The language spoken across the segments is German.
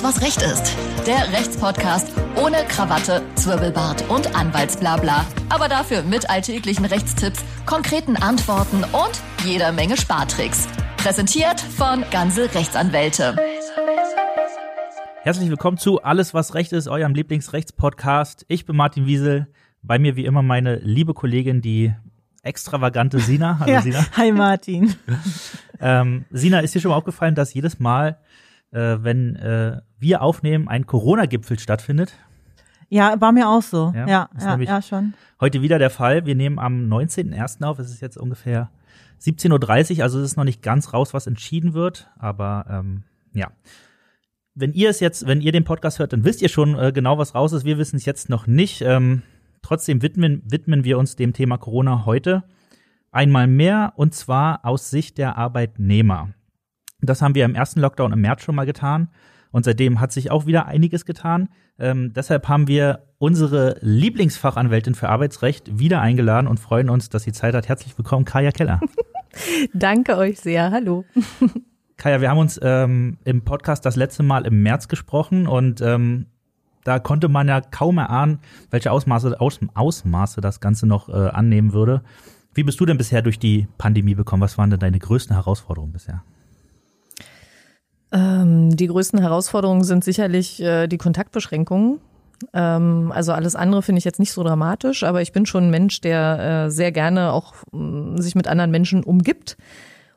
Alles, was Recht ist. Der Rechtspodcast ohne Krawatte, Zwirbelbart und Anwaltsblabla. Aber dafür mit alltäglichen Rechtstipps, konkreten Antworten und jeder Menge Spartricks. Präsentiert von Ganze Rechtsanwälte. Herzlich willkommen zu Alles, was Recht ist, eurem Lieblingsrechtspodcast. Ich bin Martin Wiesel. Bei mir wie immer meine liebe Kollegin, die extravagante Sina. Hallo ja, Sina. Hi Martin. ähm, Sina, ist dir schon mal aufgefallen, dass jedes Mal, äh, wenn äh, wir aufnehmen, ein Corona-Gipfel stattfindet? Ja, war mir auch so. Ja, ja, ja, ja, schon. Heute wieder der Fall. Wir nehmen am 19.01. auf. Es ist jetzt ungefähr 17.30 Uhr, also es ist noch nicht ganz raus, was entschieden wird. Aber ähm, ja. Wenn ihr es jetzt, wenn ihr den Podcast hört, dann wisst ihr schon äh, genau, was raus ist. Wir wissen es jetzt noch nicht. Ähm, trotzdem widmen, widmen wir uns dem Thema Corona heute einmal mehr und zwar aus Sicht der Arbeitnehmer. Das haben wir im ersten Lockdown im März schon mal getan und seitdem hat sich auch wieder einiges getan. Ähm, deshalb haben wir unsere Lieblingsfachanwältin für Arbeitsrecht wieder eingeladen und freuen uns, dass sie Zeit hat. Herzlich willkommen, Kaya Keller. Danke euch sehr. Hallo. Kaya, wir haben uns ähm, im Podcast das letzte Mal im März gesprochen und ähm, da konnte man ja kaum erahnen, welche Ausmaße, Aus, Ausmaße das Ganze noch äh, annehmen würde. Wie bist du denn bisher durch die Pandemie bekommen? Was waren denn deine größten Herausforderungen bisher? Ähm, die größten Herausforderungen sind sicherlich äh, die Kontaktbeschränkungen. Ähm, also alles andere finde ich jetzt nicht so dramatisch, aber ich bin schon ein Mensch, der äh, sehr gerne auch äh, sich mit anderen Menschen umgibt.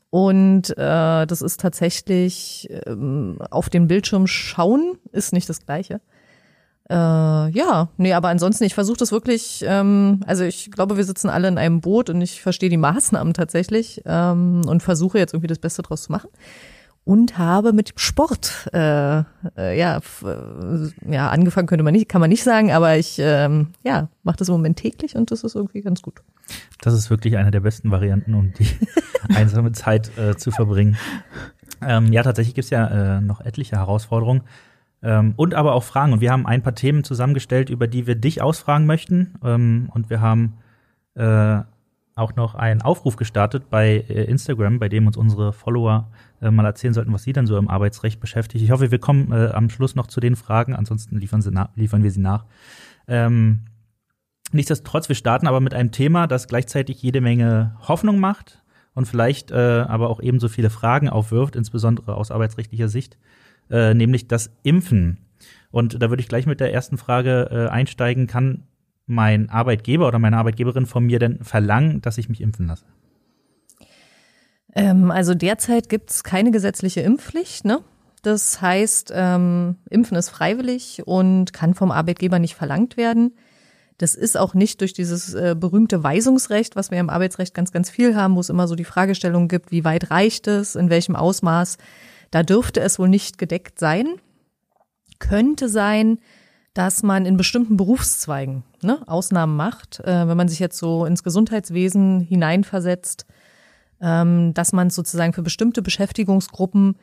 Und äh, das ist tatsächlich ähm, auf den Bildschirm schauen ist nicht das Gleiche. Äh, ja, nee, aber ansonsten, ich versuche das wirklich, ähm, also ich glaube, wir sitzen alle in einem Boot und ich verstehe die Maßnahmen tatsächlich ähm, und versuche jetzt irgendwie das Beste draus zu machen. Und habe mit Sport, äh, äh, ja, äh, ja, angefangen könnte man nicht, kann man nicht sagen, aber ich, ähm, ja, mache das im Moment täglich und das ist irgendwie ganz gut. Das ist wirklich eine der besten Varianten, um die einsame Zeit äh, zu verbringen. Ähm, ja, tatsächlich gibt's ja äh, noch etliche Herausforderungen. Ähm, und aber auch Fragen. Und wir haben ein paar Themen zusammengestellt, über die wir dich ausfragen möchten. Ähm, und wir haben äh, auch noch einen Aufruf gestartet bei äh, Instagram, bei dem uns unsere Follower äh, mal erzählen sollten, was sie dann so im Arbeitsrecht beschäftigt. Ich hoffe, wir kommen äh, am Schluss noch zu den Fragen, ansonsten liefern, sie liefern wir sie nach. Ähm, nichtsdestotrotz, wir starten aber mit einem Thema, das gleichzeitig jede Menge Hoffnung macht und vielleicht äh, aber auch ebenso viele Fragen aufwirft, insbesondere aus arbeitsrechtlicher Sicht äh, nämlich das Impfen. Und da würde ich gleich mit der ersten Frage äh, einsteigen. Kann mein Arbeitgeber oder meine Arbeitgeberin von mir denn verlangen, dass ich mich impfen lasse? Ähm, also derzeit gibt es keine gesetzliche Impfpflicht. Ne? Das heißt, ähm, Impfen ist freiwillig und kann vom Arbeitgeber nicht verlangt werden. Das ist auch nicht durch dieses äh, berühmte Weisungsrecht, was wir im Arbeitsrecht ganz, ganz viel haben, wo es immer so die Fragestellung gibt, wie weit reicht es, in welchem Ausmaß. Da dürfte es wohl nicht gedeckt sein. Könnte sein, dass man in bestimmten Berufszweigen ne, Ausnahmen macht, äh, wenn man sich jetzt so ins Gesundheitswesen hineinversetzt, ähm, dass man sozusagen für bestimmte Beschäftigungsgruppen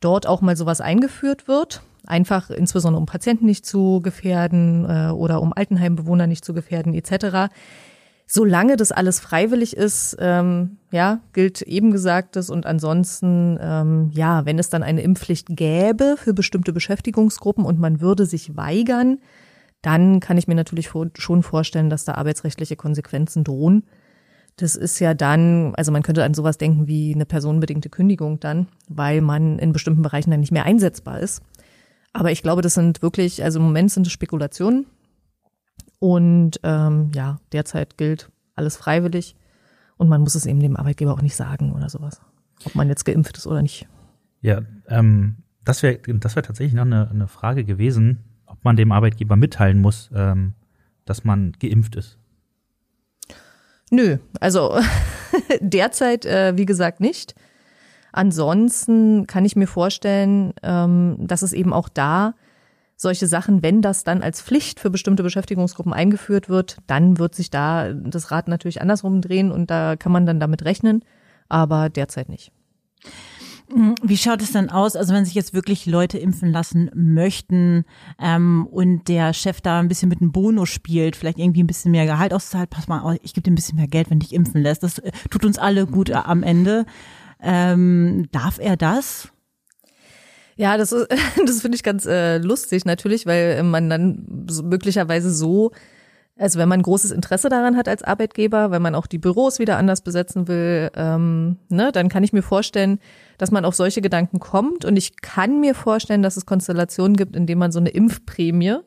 dort auch mal sowas eingeführt wird. Einfach insbesondere um Patienten nicht zu gefährden äh, oder um Altenheimbewohner nicht zu gefährden etc. Solange das alles freiwillig ist, ähm, ja, gilt eben Gesagtes und ansonsten, ähm, ja, wenn es dann eine Impfpflicht gäbe für bestimmte Beschäftigungsgruppen und man würde sich weigern, dann kann ich mir natürlich schon vorstellen, dass da arbeitsrechtliche Konsequenzen drohen. Das ist ja dann, also man könnte an sowas denken wie eine personenbedingte Kündigung dann, weil man in bestimmten Bereichen dann nicht mehr einsetzbar ist. Aber ich glaube, das sind wirklich, also im Moment sind es Spekulationen. Und ähm, ja, derzeit gilt alles freiwillig und man muss es eben dem Arbeitgeber auch nicht sagen oder sowas, ob man jetzt geimpft ist oder nicht. Ja, ähm, das wäre das wär tatsächlich noch eine, eine Frage gewesen, ob man dem Arbeitgeber mitteilen muss, ähm, dass man geimpft ist. Nö, also derzeit, äh, wie gesagt, nicht. Ansonsten kann ich mir vorstellen, ähm, dass es eben auch da solche Sachen, wenn das dann als Pflicht für bestimmte Beschäftigungsgruppen eingeführt wird, dann wird sich da das Rad natürlich andersrum drehen und da kann man dann damit rechnen, aber derzeit nicht. Wie schaut es dann aus, also wenn sich jetzt wirklich Leute impfen lassen möchten ähm, und der Chef da ein bisschen mit einem Bonus spielt, vielleicht irgendwie ein bisschen mehr Gehalt auszahlt, pass mal, ich gebe dir ein bisschen mehr Geld, wenn dich impfen lässt. Das äh, tut uns alle gut äh, am Ende. Ähm, darf er das? Ja, das, ist, das finde ich ganz äh, lustig natürlich, weil man dann so, möglicherweise so, also wenn man großes Interesse daran hat als Arbeitgeber, wenn man auch die Büros wieder anders besetzen will, ähm, ne, dann kann ich mir vorstellen, dass man auf solche Gedanken kommt. Und ich kann mir vorstellen, dass es Konstellationen gibt, in denen man so eine Impfprämie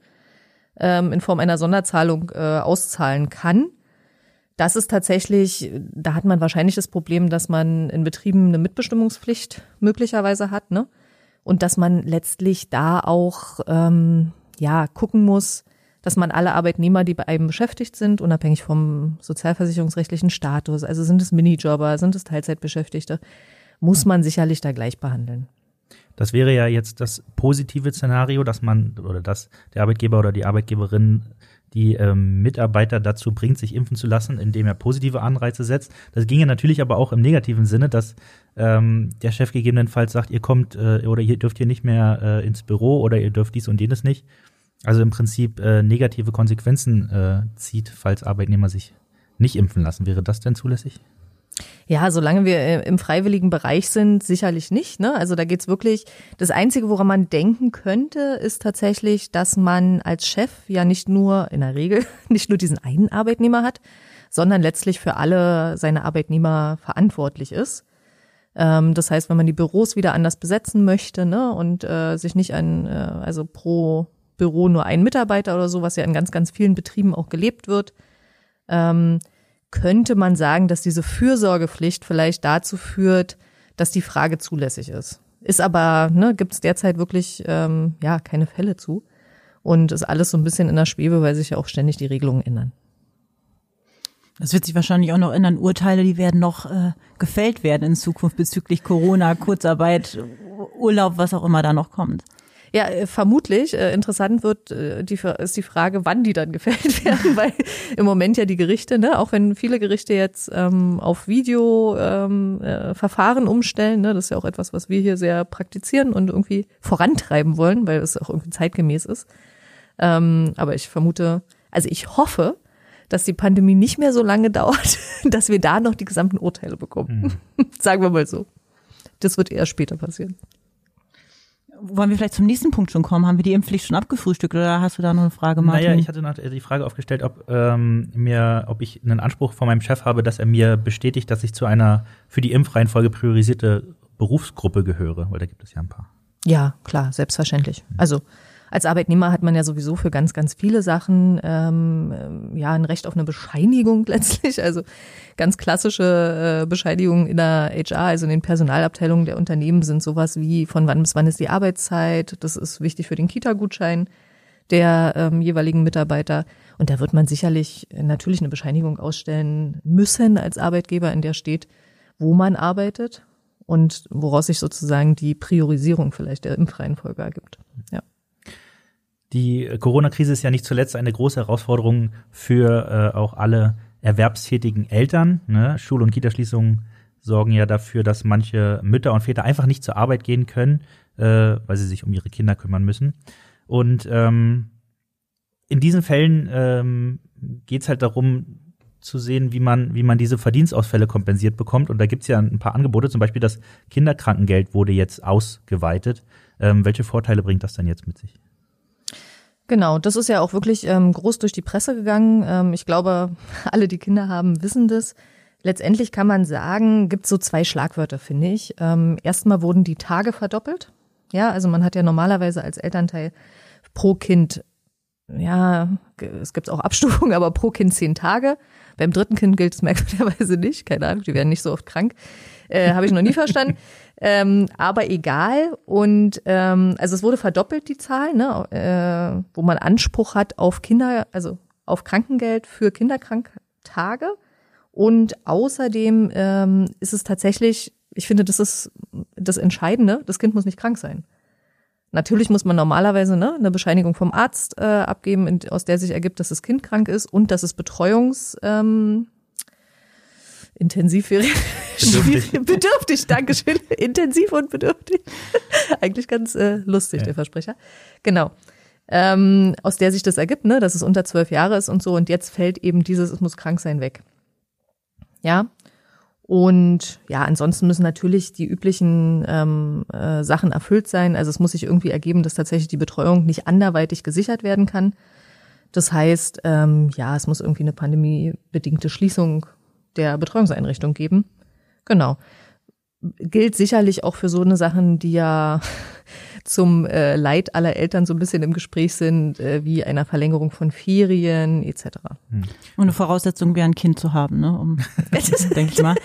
ähm, in Form einer Sonderzahlung äh, auszahlen kann. Das ist tatsächlich, da hat man wahrscheinlich das Problem, dass man in Betrieben eine Mitbestimmungspflicht möglicherweise hat, ne? Und dass man letztlich da auch ähm, ja gucken muss, dass man alle Arbeitnehmer, die bei einem beschäftigt sind, unabhängig vom sozialversicherungsrechtlichen Status, also sind es Minijobber, sind es Teilzeitbeschäftigte, muss man sicherlich da gleich behandeln. Das wäre ja jetzt das positive Szenario, dass man oder dass der Arbeitgeber oder die Arbeitgeberin die ähm, Mitarbeiter dazu bringt, sich impfen zu lassen, indem er positive Anreize setzt. Das ginge natürlich aber auch im negativen Sinne, dass ähm, der Chef gegebenenfalls sagt, ihr kommt äh, oder ihr dürft hier nicht mehr äh, ins Büro oder ihr dürft dies und jenes nicht. Also im Prinzip äh, negative Konsequenzen äh, zieht, falls Arbeitnehmer sich nicht impfen lassen. Wäre das denn zulässig? Ja, solange wir äh, im freiwilligen Bereich sind, sicherlich nicht. Ne? Also da geht's wirklich, das Einzige, woran man denken könnte, ist tatsächlich, dass man als Chef ja nicht nur, in der Regel, nicht nur diesen einen Arbeitnehmer hat, sondern letztlich für alle seine Arbeitnehmer verantwortlich ist. Ähm, das heißt, wenn man die Büros wieder anders besetzen möchte ne, und äh, sich nicht an, äh, also pro Büro nur ein Mitarbeiter oder so, was ja in ganz, ganz vielen Betrieben auch gelebt wird, ähm, könnte man sagen, dass diese Fürsorgepflicht vielleicht dazu führt, dass die Frage zulässig ist. Ist aber, ne, gibt es derzeit wirklich ähm, ja keine Fälle zu. Und ist alles so ein bisschen in der Schwebe, weil sich ja auch ständig die Regelungen ändern. Das wird sich wahrscheinlich auch noch ändern. Urteile, die werden noch äh, gefällt werden in Zukunft bezüglich Corona, Kurzarbeit, Urlaub, was auch immer da noch kommt. Ja, äh, vermutlich. Äh, interessant wird äh, die, ist die Frage, wann die dann gefällt werden, weil im Moment ja die Gerichte, ne, auch wenn viele Gerichte jetzt ähm, auf Videoverfahren ähm, äh, Verfahren umstellen, ne, das ist ja auch etwas, was wir hier sehr praktizieren und irgendwie vorantreiben wollen, weil es auch irgendwie zeitgemäß ist. Ähm, aber ich vermute, also ich hoffe, dass die Pandemie nicht mehr so lange dauert, dass wir da noch die gesamten Urteile bekommen. Mhm. Sagen wir mal so. Das wird eher später passieren wollen wir vielleicht zum nächsten Punkt schon kommen? Haben wir die Impfpflicht schon abgefrühstückt oder hast du da noch eine Frage, Martin? Naja, ich hatte noch die Frage aufgestellt, ob ähm, mir, ob ich einen Anspruch von meinem Chef habe, dass er mir bestätigt, dass ich zu einer für die Impfreihenfolge priorisierte Berufsgruppe gehöre, weil da gibt es ja ein paar. Ja, klar, selbstverständlich. Also als Arbeitnehmer hat man ja sowieso für ganz, ganz viele Sachen ähm, ja ein Recht auf eine Bescheinigung letztlich. Also ganz klassische äh, Bescheinigungen in der HR, also in den Personalabteilungen der Unternehmen sind sowas wie von wann bis wann ist die Arbeitszeit. Das ist wichtig für den Kita-Gutschein der ähm, jeweiligen Mitarbeiter. Und da wird man sicherlich natürlich eine Bescheinigung ausstellen müssen als Arbeitgeber, in der steht, wo man arbeitet und woraus sich sozusagen die Priorisierung vielleicht der Impfreihenfolge ergibt. Ja. Die Corona-Krise ist ja nicht zuletzt eine große Herausforderung für äh, auch alle erwerbstätigen Eltern. Ne? Schul- und Kitaschließungen sorgen ja dafür, dass manche Mütter und Väter einfach nicht zur Arbeit gehen können, äh, weil sie sich um ihre Kinder kümmern müssen. Und ähm, in diesen Fällen ähm, geht es halt darum, zu sehen, wie man, wie man diese Verdienstausfälle kompensiert bekommt. Und da gibt's ja ein paar Angebote, zum Beispiel das Kinderkrankengeld wurde jetzt ausgeweitet. Ähm, welche Vorteile bringt das denn jetzt mit sich? Genau, das ist ja auch wirklich ähm, groß durch die Presse gegangen. Ähm, ich glaube, alle, die Kinder haben, wissen das. Letztendlich kann man sagen, gibt so zwei Schlagwörter, finde ich. Ähm, erstmal wurden die Tage verdoppelt. Ja, also man hat ja normalerweise als Elternteil pro Kind, ja, es gibt auch Abstufungen, aber pro Kind zehn Tage. Beim dritten Kind gilt es merkwürdigerweise nicht. Keine Ahnung, die werden nicht so oft krank. Äh, Habe ich noch nie verstanden. Ähm, aber egal. Und ähm, also es wurde verdoppelt, die Zahl, ne, äh, wo man Anspruch hat auf Kinder, also auf Krankengeld für Kinderkranktage. Und außerdem ähm, ist es tatsächlich, ich finde, das ist das Entscheidende, das Kind muss nicht krank sein. Natürlich muss man normalerweise ne, eine Bescheinigung vom Arzt äh, abgeben, in, aus der sich ergibt, dass das Kind krank ist und dass es Betreuungs ähm, Intensivferien. Bedürftig. bedürftig, Dankeschön. Intensiv und bedürftig. Eigentlich ganz äh, lustig, ja. der Versprecher. Genau. Ähm, aus der sich das ergibt, ne, dass es unter zwölf Jahre ist und so. Und jetzt fällt eben dieses, es muss krank sein, weg. Ja. Und ja, ansonsten müssen natürlich die üblichen ähm, äh, Sachen erfüllt sein. Also es muss sich irgendwie ergeben, dass tatsächlich die Betreuung nicht anderweitig gesichert werden kann. Das heißt, ähm, ja, es muss irgendwie eine pandemiebedingte Schließung der Betreuungseinrichtung geben. Genau. Gilt sicherlich auch für so eine Sachen, die ja zum äh, Leid aller Eltern so ein bisschen im Gespräch sind, äh, wie einer Verlängerung von Ferien etc. Und eine Voraussetzung wäre, ein Kind zu haben, ne? Um, denke ich mal.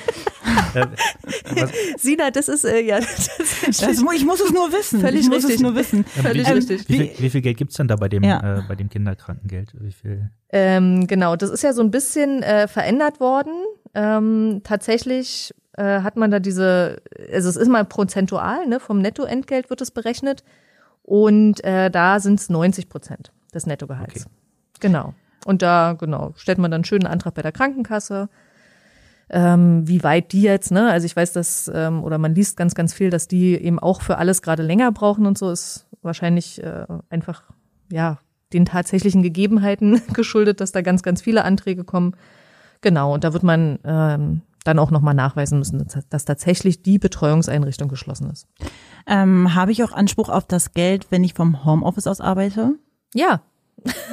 Sina, das ist äh, ja das ist Das, ich muss es nur wissen. Völlig ich muss richtig. es nur wissen. völlig wie, richtig. wie, viel, wie viel Geld gibt's denn da bei dem, Ja. äh, bei dem Kinderkrankengeld? Wie viel? Ähm, genau, das ist ja so ein bisschen äh, verändert worden. Ähm, tatsächlich äh, hat man da diese, also es ist mal prozentual, ne, vom Nettoentgelt wird es berechnet und äh, da sind es 90 Prozent des Nettogehalts. Okay. Genau. Und da, genau, stellt man dann einen schönen Antrag bei der Krankenkasse. Ähm, wie weit die jetzt, ne? Also ich weiß, dass, ähm, oder man liest ganz, ganz viel, dass die eben auch für alles gerade länger brauchen und so ist wahrscheinlich äh, einfach, ja, den tatsächlichen Gegebenheiten geschuldet, dass da ganz, ganz viele Anträge kommen. Genau, und da wird man ähm, dann auch nochmal nachweisen müssen, dass, tatsächlich die Betreuungseinrichtung geschlossen ist. Ähm, Habe ich auch Anspruch auf das Geld, wenn ich vom Homeoffice aus arbeite? Ja,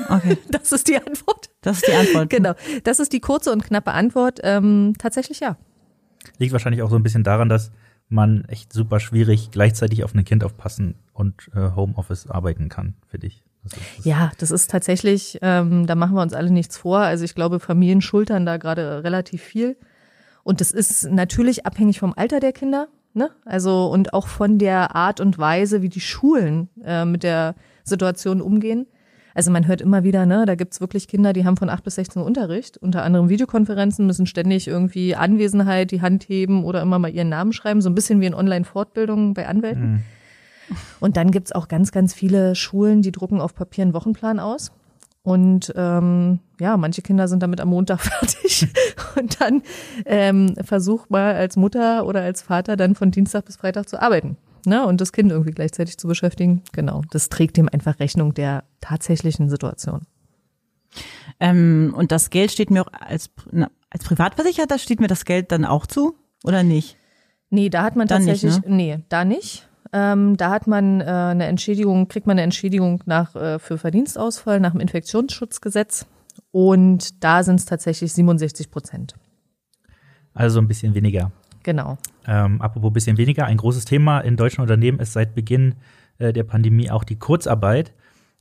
Okay, das ist die Antwort. das ist die Antwort. Genau, das ist die kurze und knappe Antwort. Ähm, tatsächlich ja. Liegt wahrscheinlich auch so ein bisschen daran, dass man echt super schwierig gleichzeitig auf ein Kind aufpassen und äh, Homeoffice arbeiten kann, für dich. Das ist, das Ja, das ist tatsächlich, ähm, da machen wir uns alle nichts vor. Also ich glaube, Familien schultern da gerade relativ viel. Und das ist natürlich abhängig vom Alter der Kinder, ne? Also und auch von der Art und Weise, wie die Schulen äh, mit der Situation umgehen. Also man hört immer wieder, ne, da gibt's wirklich Kinder, die haben von 8 bis 16 Uhr Unterricht, unter anderem Videokonferenzen, müssen ständig irgendwie Anwesenheit, die Hand heben oder immer mal ihren Namen schreiben, so ein bisschen wie in Online-Fortbildungen bei Anwälten. Und dann gibt's auch ganz, ganz viele Schulen, die drucken auf Papier einen Wochenplan aus. Und ähm, ja, manche Kinder sind damit am Montag fertig. Und dann ähm, versuch mal als Mutter oder als Vater dann von Dienstag bis Freitag zu arbeiten. Ne? Und das Kind irgendwie gleichzeitig zu beschäftigen. Genau. Das trägt dem einfach Rechnung der tatsächlichen Situation. Ähm, und das Geld steht mir auch als, na, als Privatversicherter steht mir das Geld dann auch zu oder nicht? Nee, da hat man Dann nicht, tatsächlich, nee, da nicht. Ähm, da hat man äh, eine Entschädigung, kriegt man eine Entschädigung nach äh, für Verdienstausfall nach dem Infektionsschutzgesetz und da sind es tatsächlich 67 Prozent. also ein bisschen weniger. Genau. Ähm, apropos bisschen weniger, ein großes Thema in deutschen Unternehmen ist seit Beginn äh, der Pandemie auch die Kurzarbeit.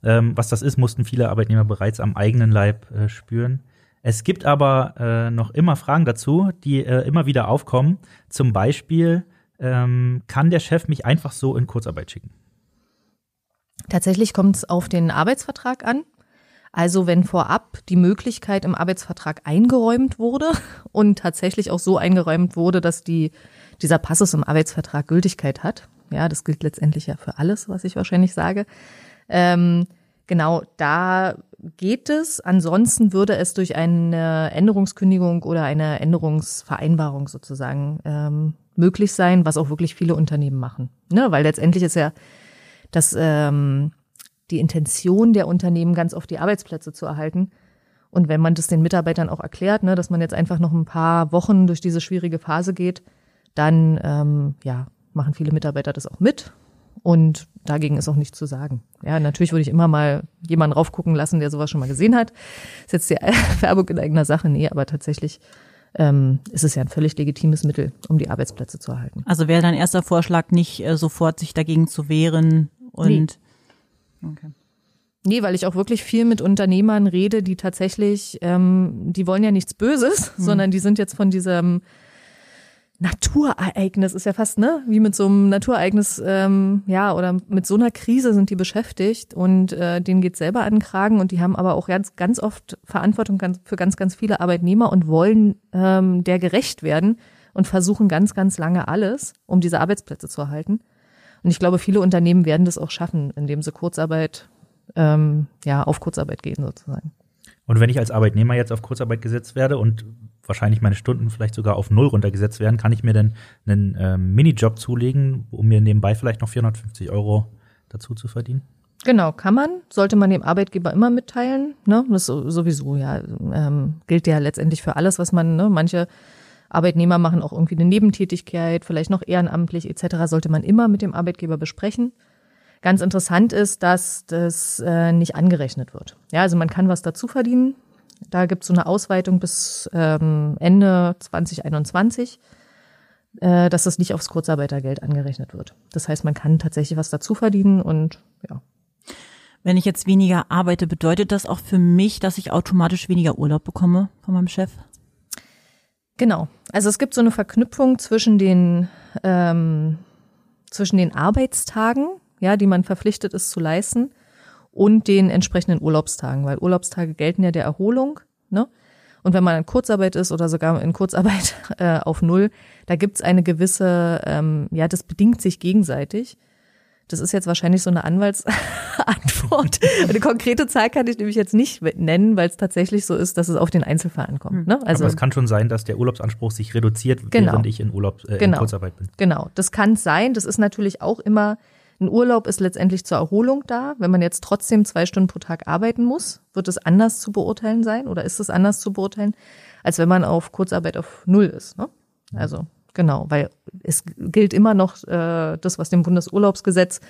Ähm, was das ist, mussten viele Arbeitnehmer bereits am eigenen Leib äh, spüren. Es gibt aber äh, noch immer Fragen dazu, die äh, immer wieder aufkommen. Zum Beispiel, ähm, kann der Chef mich einfach so in Kurzarbeit schicken? Tatsächlich kommt es auf den Arbeitsvertrag an. Also wenn vorab die Möglichkeit im Arbeitsvertrag eingeräumt wurde und tatsächlich auch so eingeräumt wurde, dass die, dieser Passus im Arbeitsvertrag Gültigkeit hat. Ja, das gilt letztendlich ja für alles, was ich wahrscheinlich sage. Ähm, genau, da geht es. Ansonsten würde es durch eine Änderungskündigung oder eine Änderungsvereinbarung sozusagen ähm, möglich sein, was auch wirklich viele Unternehmen machen. Ne? Weil letztendlich ist ja das ähm, die Intention der Unternehmen ganz oft die Arbeitsplätze zu erhalten. Und wenn man das den Mitarbeitern auch erklärt, ne, dass man jetzt einfach noch ein paar Wochen durch diese schwierige Phase geht, dann ähm, ja, machen viele Mitarbeiter das auch mit. Und dagegen ist auch nichts zu sagen. Ja, natürlich würde ich immer mal jemanden raufgucken lassen, der sowas schon mal gesehen hat. Ist jetzt die Werbung in eigener Sache, nee, aber tatsächlich ähm, ist es ja ein völlig legitimes Mittel, um die Arbeitsplätze zu erhalten. Also wäre dein erster Vorschlag nicht äh, sofort sich dagegen zu wehren und Nee. okay. Nee, weil ich auch wirklich viel mit Unternehmern rede, die tatsächlich, ähm, die wollen ja nichts Böses, sondern die sind jetzt von diesem Naturereignis, ist ja fast, ne, wie mit so einem Naturereignis, ähm, ja, oder mit so einer Krise sind die beschäftigt und äh, denen geht selber an den Kragen und die haben aber auch ganz, ganz oft Verantwortung für ganz, ganz viele Arbeitnehmer und wollen ähm, der gerecht werden und versuchen ganz, ganz lange alles, um diese Arbeitsplätze zu erhalten. Und ich glaube, viele Unternehmen werden das auch schaffen, indem sie Kurzarbeit ähm, ja, auf Kurzarbeit gehen sozusagen. Und wenn ich als Arbeitnehmer jetzt auf Kurzarbeit gesetzt werde und wahrscheinlich meine Stunden vielleicht sogar auf null runtergesetzt werden, kann ich mir dann einen ähm, Minijob zulegen, um mir nebenbei vielleicht noch 450 Euro dazu zu verdienen? Genau, kann man, sollte man dem Arbeitgeber immer mitteilen. Ne? Das sowieso, ja, ähm, gilt ja letztendlich für alles, was man, ne, manche Arbeitnehmer machen auch irgendwie eine Nebentätigkeit, vielleicht noch ehrenamtlich etc., sollte man immer mit dem Arbeitgeber besprechen. Ganz interessant ist, dass das äh, nicht angerechnet wird. Ja, also man kann was dazu verdienen. Da gibt es so eine Ausweitung bis ähm, Ende 2021, äh, dass das nicht aufs Kurzarbeitergeld angerechnet wird. Das heißt, man kann tatsächlich was dazu verdienen und ja. Wenn ich jetzt weniger arbeite, bedeutet das auch für mich, dass ich automatisch weniger Urlaub bekomme von meinem Chef? Genau. Also es gibt so eine Verknüpfung zwischen den ähm, zwischen den Arbeitstagen, ja, die man verpflichtet ist zu leisten, und den entsprechenden Urlaubstagen, weil Urlaubstage gelten ja der Erholung, ne? Und wenn man in Kurzarbeit ist oder sogar in Kurzarbeit äh, auf Null, da gibt's eine gewisse, ähm, ja, das bedingt sich gegenseitig. Das ist jetzt wahrscheinlich so eine Anwaltsantwort. eine konkrete Zahl kann ich nämlich jetzt nicht nennen, weil es tatsächlich so ist, dass es auf den Einzelfall ankommt. Ne? Also, Aber es kann schon sein, dass der Urlaubsanspruch sich reduziert, genau. während ich in Urlaub äh, genau. in Kurzarbeit bin. Genau, das kann sein. Das ist natürlich auch immer ein Urlaub ist letztendlich zur Erholung da. Wenn man jetzt trotzdem zwei Stunden pro Tag arbeiten muss, wird es anders zu beurteilen sein oder ist es anders zu beurteilen, als wenn man auf Kurzarbeit auf Null ist. Ne? Also Genau, weil es gilt immer noch äh, das, was dem Bundesurlaubsgesetz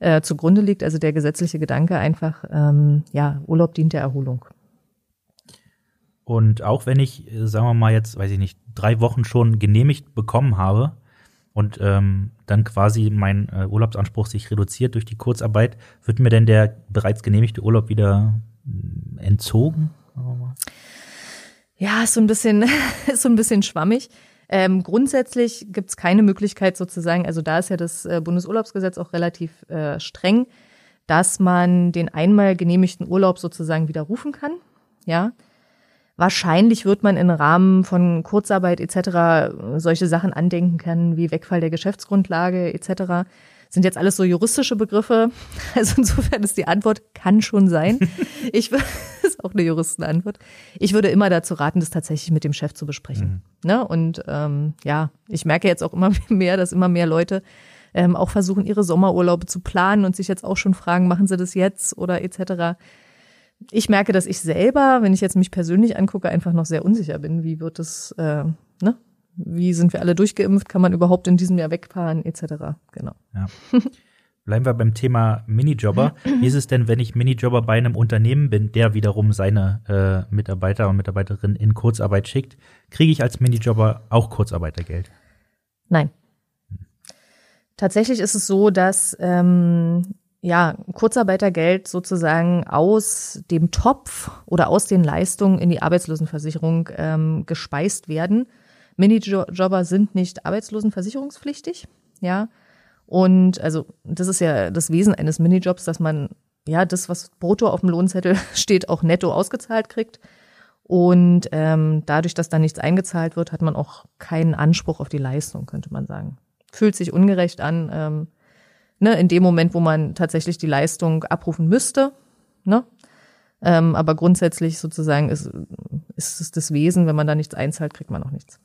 äh, zugrunde liegt, also der gesetzliche Gedanke einfach, ähm, ja, Urlaub dient der Erholung. Und auch wenn ich, äh, sagen wir mal jetzt, weiß ich nicht, drei Wochen schon genehmigt bekommen habe und ähm, dann quasi mein äh, Urlaubsanspruch sich reduziert durch die Kurzarbeit, wird mir denn der bereits genehmigte Urlaub wieder äh, entzogen? Ja, ist so ein bisschen, ist so ein bisschen schwammig. Ähm, grundsätzlich gibt es keine Möglichkeit sozusagen, also da ist ja das äh, Bundesurlaubsgesetz auch relativ äh, streng, dass man den einmal genehmigten Urlaub sozusagen widerrufen kann. Ja. Wahrscheinlich wird man im Rahmen von Kurzarbeit etc. solche Sachen andenken können, wie Wegfall der Geschäftsgrundlage etc sind jetzt alles so juristische Begriffe. Also insofern ist die Antwort, kann schon sein. Ich ist auch eine Juristenantwort. Ich würde immer dazu raten, das tatsächlich mit dem Chef zu besprechen. Mhm. Ne? Und ähm, ja, ich merke jetzt auch immer mehr, dass immer mehr Leute ähm, auch versuchen, ihre Sommerurlaube zu planen und sich jetzt auch schon fragen, machen sie das jetzt oder etc. Ich merke, dass ich selber, wenn ich jetzt mich persönlich angucke, einfach noch sehr unsicher bin. Wie wird es, äh, ne? wie sind wir alle durchgeimpft, kann man überhaupt in diesem Jahr wegfahren, etc. Genau. Ja. Bleiben wir beim Thema Minijobber. Wie ist es denn, wenn ich Minijobber bei einem Unternehmen bin, der wiederum seine äh, Mitarbeiter und Mitarbeiterinnen in Kurzarbeit schickt? Kriege ich als Minijobber auch Kurzarbeitergeld? Nein. Tatsächlich ist es so, dass ähm, ja, Kurzarbeitergeld sozusagen aus dem Topf oder aus den Leistungen in die Arbeitslosenversicherung ähm, gespeist werden. Minijobber sind nicht arbeitslosenversicherungspflichtig, ja. Und also das ist ja das Wesen eines Minijobs, dass man ja das, was brutto auf dem Lohnzettel steht, auch netto ausgezahlt kriegt. Und ähm, dadurch, dass da nichts eingezahlt wird, hat man auch keinen Anspruch auf die Leistung, könnte man sagen. Fühlt sich ungerecht an, ähm, ne, in dem Moment, wo man tatsächlich die Leistung abrufen müsste, ne, ähm, aber grundsätzlich sozusagen ist, ist es das Wesen, wenn man da nichts einzahlt, kriegt man auch nichts.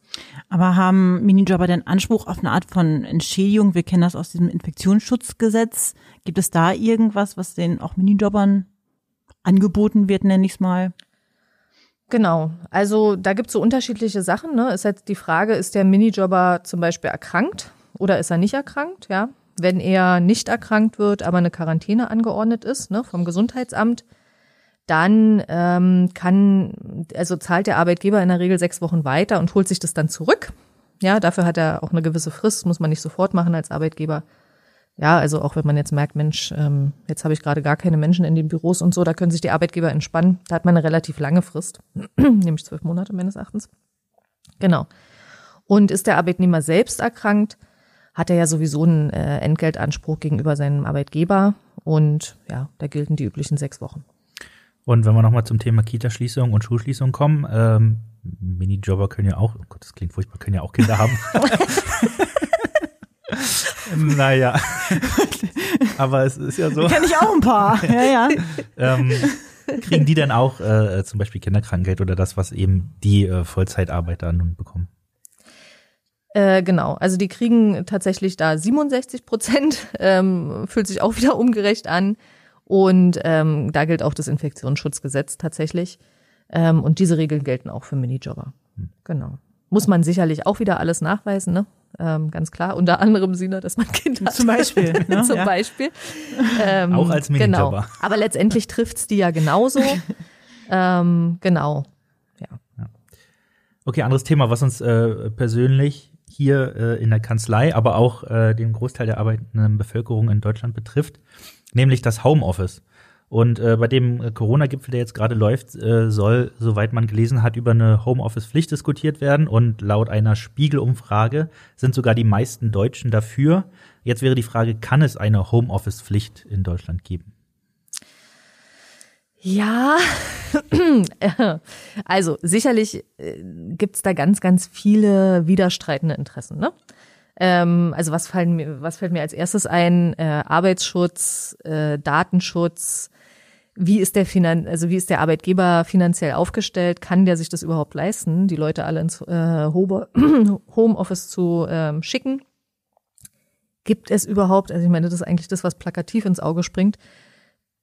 Aber haben Minijobber denn Anspruch auf eine Art von Entschädigung? Wir kennen das aus diesem Infektionsschutzgesetz. Gibt es da irgendwas, was den auch Minijobbern angeboten wird, nenne ich es mal? Genau, also da gibt es so unterschiedliche Sachen. Ne? Ist jetzt die Frage, ist der Minijobber zum Beispiel erkrankt oder ist er nicht erkrankt? Ja, wenn er nicht erkrankt wird, aber eine Quarantäne angeordnet ist ne, vom Gesundheitsamt, dann ähm, kann, also zahlt der Arbeitgeber in der Regel sechs Wochen weiter und holt sich das dann zurück. Ja, dafür hat er auch eine gewisse Frist, muss man nicht sofort machen als Arbeitgeber. Ja, also auch wenn man jetzt merkt, Mensch, ähm, jetzt habe ich gerade gar keine Menschen in den Büros und so, da können sich die Arbeitgeber entspannen. Da hat man eine relativ lange Frist, nämlich zwölf Monate meines Erachtens. Genau. Und ist der Arbeitnehmer selbst erkrankt, hat er ja sowieso einen äh, Entgeltanspruch gegenüber seinem Arbeitgeber und ja, da gelten die üblichen sechs Wochen. Und wenn wir nochmal zum Thema Kitaschließung und Schulschließung kommen, ähm, Minijobber können ja auch, oh Gott, das klingt furchtbar, können ja auch Kinder haben. naja. Aber es ist ja so. Kenn ich auch ein paar. Ja, ja. ähm, kriegen die denn auch äh, zum Beispiel Kinderkrankheit oder das, was eben die äh, Vollzeitarbeiter nun bekommen? Äh, genau, also die kriegen tatsächlich da 67 Prozent, ähm, fühlt sich auch wieder ungerecht an. Und ähm, da gilt auch das Infektionsschutzgesetz tatsächlich. Ähm, und diese Regeln gelten auch für Minijobber. Hm. Genau. Muss man sicherlich auch wieder alles nachweisen, ne? Ähm, ganz klar. Unter anderem Sina, dass man Kinder hat. Zum Beispiel, ne? Zum Ja. Beispiel. Ähm, Auch als Minijobber. Genau. Aber letztendlich trifft's die ja genauso. ähm, genau. Okay, anderes Thema, was uns äh, persönlich hier äh, in der Kanzlei, aber auch äh, den Großteil der arbeitenden Bevölkerung in Deutschland betrifft, nämlich das Homeoffice. Und äh, bei dem äh, Corona-Gipfel, der jetzt gerade läuft, äh, soll, soweit man gelesen hat, über eine Homeoffice-Pflicht diskutiert werden. Und laut einer Spiegel-Umfrage sind sogar die meisten Deutschen dafür. Jetzt wäre die Frage, kann es eine Homeoffice-Pflicht in Deutschland geben? Ja, also sicherlich äh, gibt's da ganz, ganz viele widerstreitende Interessen. Ne? Ähm, also was, fallen mir, was fällt mir als erstes ein? Äh, Arbeitsschutz, äh, Datenschutz. Wie ist der Finan also wie ist der Arbeitgeber finanziell aufgestellt? Kann der sich das überhaupt leisten, die Leute alle ins äh, Homeoffice zu ähm, schicken? Gibt es überhaupt, also ich meine, das ist eigentlich das, was plakativ ins Auge springt,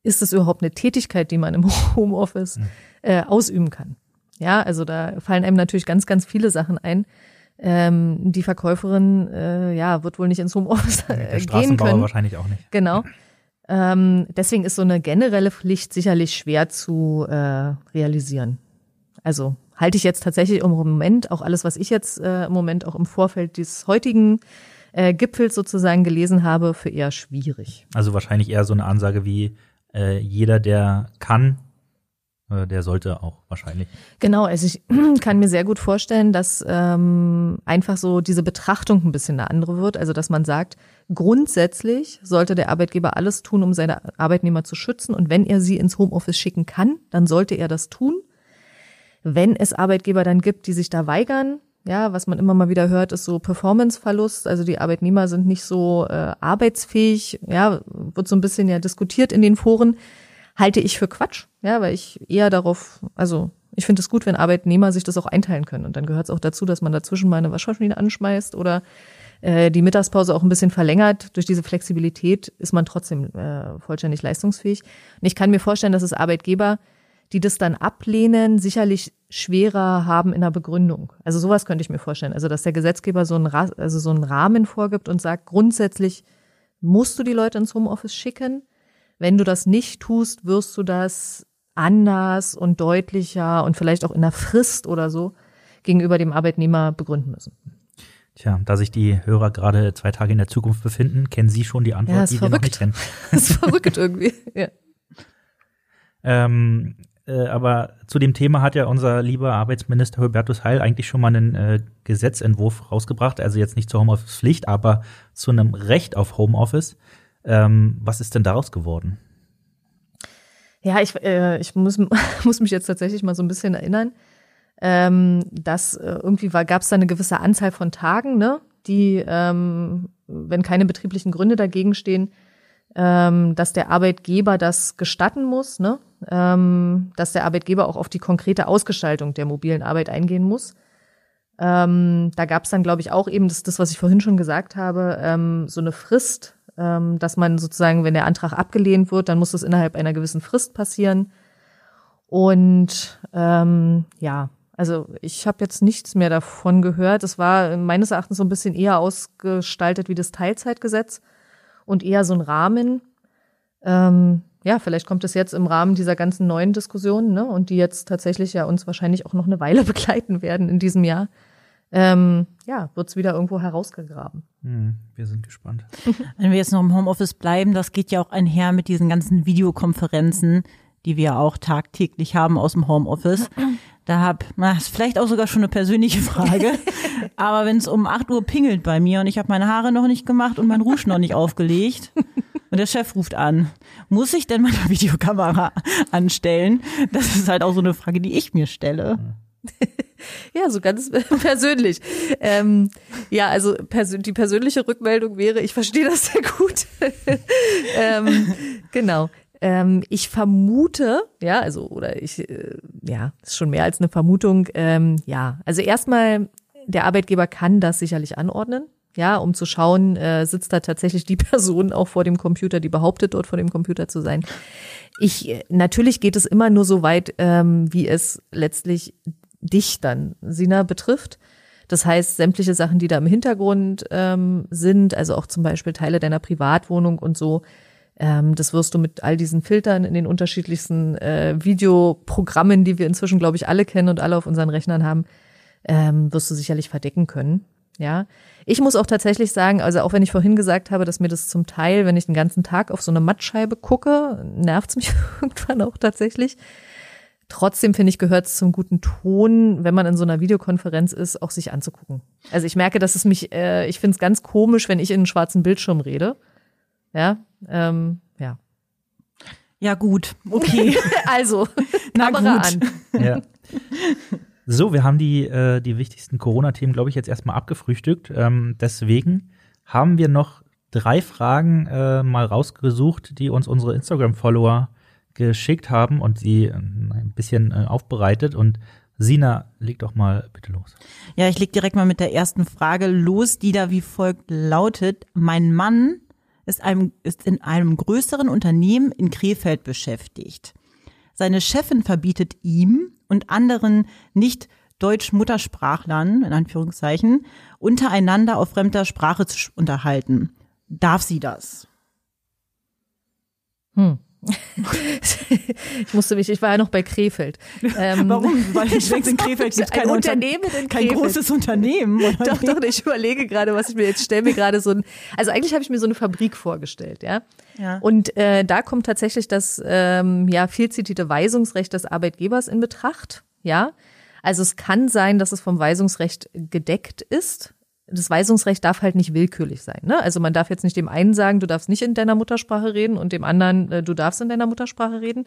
ist es überhaupt eine Tätigkeit, die man im Homeoffice äh, ausüben kann? Ja, also da fallen einem natürlich ganz, ganz viele Sachen ein. Ähm, die Verkäuferin, äh, ja, wird wohl nicht ins Homeoffice Der äh, gehen Straßenbauer können. wahrscheinlich auch nicht. Genau. Ähm, deswegen ist so eine generelle Pflicht sicherlich schwer zu äh, realisieren. Also halte ich jetzt tatsächlich im Moment auch alles, was ich jetzt äh, im Moment auch im Vorfeld des heutigen äh, Gipfels sozusagen gelesen habe, für eher schwierig. Also wahrscheinlich eher so eine Ansage wie äh, jeder, der kann, äh, der sollte auch wahrscheinlich. Genau, also ich kann mir sehr gut vorstellen, dass ähm, einfach so diese Betrachtung ein bisschen eine andere wird. Also dass man sagt, grundsätzlich sollte der Arbeitgeber alles tun, um seine Arbeitnehmer zu schützen. Und wenn er sie ins Homeoffice schicken kann, dann sollte er das tun. Wenn es Arbeitgeber dann gibt, die sich da weigern, ja, was man immer mal wieder hört, ist so Performanceverlust. Also die Arbeitnehmer sind nicht so äh, arbeitsfähig. Ja, wird so ein bisschen ja diskutiert in den Foren. Halte ich für Quatsch. Ja, weil ich eher darauf, also ich finde es gut, wenn Arbeitnehmer sich das auch einteilen können. Und dann gehört es auch dazu, dass man dazwischen mal eine Waschmaschine anschmeißt oder äh, die Mittagspause auch ein bisschen verlängert. Durch diese Flexibilität ist man trotzdem äh, vollständig leistungsfähig. Und ich kann mir vorstellen, dass es Arbeitgeber, die das dann ablehnen, sicherlich schwerer haben in der Begründung. Also sowas könnte ich mir vorstellen. Also dass der Gesetzgeber so einen, also so einen Rahmen vorgibt und sagt, grundsätzlich musst du die Leute ins Homeoffice schicken. Wenn du das nicht tust, wirst du das anders und deutlicher und vielleicht auch in der Frist oder so gegenüber dem Arbeitnehmer begründen müssen. Tja, da sich die Hörer gerade zwei Tage in der Zukunft befinden, kennen Sie schon die Antwort, Ja, die wir noch verrückt. nicht kennen. Das ist verrückt irgendwie. Ja. Ähm, äh, aber zu dem Thema hat ja unser lieber Arbeitsminister Hubertus Heil eigentlich schon mal einen äh, Gesetzentwurf rausgebracht. Also jetzt nicht zur Homeoffice-Pflicht, aber zu einem Recht auf Homeoffice. Ähm, was ist denn daraus geworden? Ja, ich, äh, ich muss, muss mich jetzt tatsächlich mal so ein bisschen erinnern, ähm, dass äh, irgendwie gab es da eine gewisse Anzahl von Tagen, ne, die, ähm, wenn keine betrieblichen Gründe dagegen stehen, ähm, dass der Arbeitgeber das gestatten muss, ne, ähm, dass der Arbeitgeber auch auf die konkrete Ausgestaltung der mobilen Arbeit eingehen muss. Ähm, da gab es dann, glaube ich, auch eben das, das, was ich vorhin schon gesagt habe, ähm, so eine Frist, ähm, dass man sozusagen, wenn der Antrag abgelehnt wird, dann muss das innerhalb einer gewissen Frist passieren. Und ähm, ja, also ich habe jetzt nichts mehr davon gehört. Es war meines Erachtens so ein bisschen eher ausgestaltet wie das Teilzeitgesetz und eher so ein Rahmen. Ähm, ja, vielleicht kommt es jetzt im Rahmen dieser ganzen neuen Diskussionen, ne, und die jetzt tatsächlich ja uns wahrscheinlich auch noch eine Weile begleiten werden in diesem Jahr. Ähm, ja, wird's wieder irgendwo herausgegraben. Hm, wir sind gespannt. Wenn wir jetzt noch im Homeoffice bleiben, das geht ja auch einher mit diesen ganzen Videokonferenzen, die wir auch tagtäglich haben aus dem Homeoffice. Da hab, na, ist vielleicht auch sogar schon eine persönliche Frage. Aber wenn es um 8 Uhr pingelt bei mir und ich habe meine Haare noch nicht gemacht und mein Rouge noch nicht aufgelegt und der Chef ruft an, muss ich denn meine Videokamera anstellen? Das ist halt auch so eine Frage, die ich mir stelle. Ja, so ganz persönlich. Ähm, ja, also persö die persönliche Rückmeldung wäre, ich verstehe das sehr gut. ähm, genau. Ähm, ich vermute, ja, also, oder ich, äh, ja, ist schon mehr als eine Vermutung. Ähm, ja, also erstmal, der Arbeitgeber kann das sicherlich anordnen. Ja, um zu schauen, äh, sitzt da tatsächlich die Person auch vor dem Computer, die behauptet, dort vor dem Computer zu sein. Ich, äh, natürlich geht es immer nur so weit, ähm, wie es letztlich dich dann, Sina, betrifft. Das heißt, sämtliche Sachen, die da im Hintergrund ähm, sind, also auch zum Beispiel Teile deiner Privatwohnung und so, ähm, das wirst du mit all diesen Filtern in den unterschiedlichsten äh, Videoprogrammen, die wir inzwischen, glaube ich, alle kennen und alle auf unseren Rechnern haben, ähm, wirst du sicherlich verdecken können. Ja, ich muss auch tatsächlich sagen, also auch wenn ich vorhin gesagt habe, dass mir das zum Teil, wenn ich den ganzen Tag auf so eine Mattscheibe gucke, nervt's mich irgendwann auch tatsächlich. Trotzdem finde ich, gehört es zum guten Ton, wenn man in so einer Videokonferenz ist, auch sich anzugucken. Also ich merke, dass es mich, äh, ich finde es ganz komisch, wenn ich in einen schwarzen Bildschirm rede. Ja, ähm, ja. Ja, gut, okay. also, Na Kamera gut. an. Ja. So, wir haben die, äh, die wichtigsten Corona-Themen, glaube ich, jetzt erstmal abgefrühstückt. Ähm, deswegen haben wir noch drei Fragen äh, mal rausgesucht, die uns unsere Instagram-Follower geschickt haben und sie äh, ein bisschen äh, aufbereitet. Und Sina, leg doch mal bitte los. Ja, ich leg direkt mal mit der ersten Frage los, die da wie folgt lautet. Mein Mann ist, einem, ist in einem größeren Unternehmen in Krefeld beschäftigt. Seine Chefin verbietet ihm und anderen nicht Deutsch-Muttersprachlern, in Anführungszeichen, untereinander auf fremder Sprache zu unterhalten. Darf sie das? Ich musste mich, ich war ja noch bei Krefeld. Ähm, Weil ich denke, in Krefeld gibt kein Unter- Unternehmen in kein Krefeld. großes Unternehmen. Oder Doch, doch, ich überlege gerade, was ich mir jetzt stelle mir gerade so ein, also eigentlich habe ich mir so eine Fabrik vorgestellt, ja. Ja. Und äh, da kommt tatsächlich das ähm, ja viel zitierte Weisungsrecht des Arbeitgebers in Betracht, ja. Also es kann sein, dass es vom Weisungsrecht gedeckt ist. Das Weisungsrecht darf halt nicht willkürlich sein. Ne? Also man darf jetzt nicht dem einen sagen, du darfst nicht in deiner Muttersprache reden und dem anderen, äh, du darfst in deiner Muttersprache reden.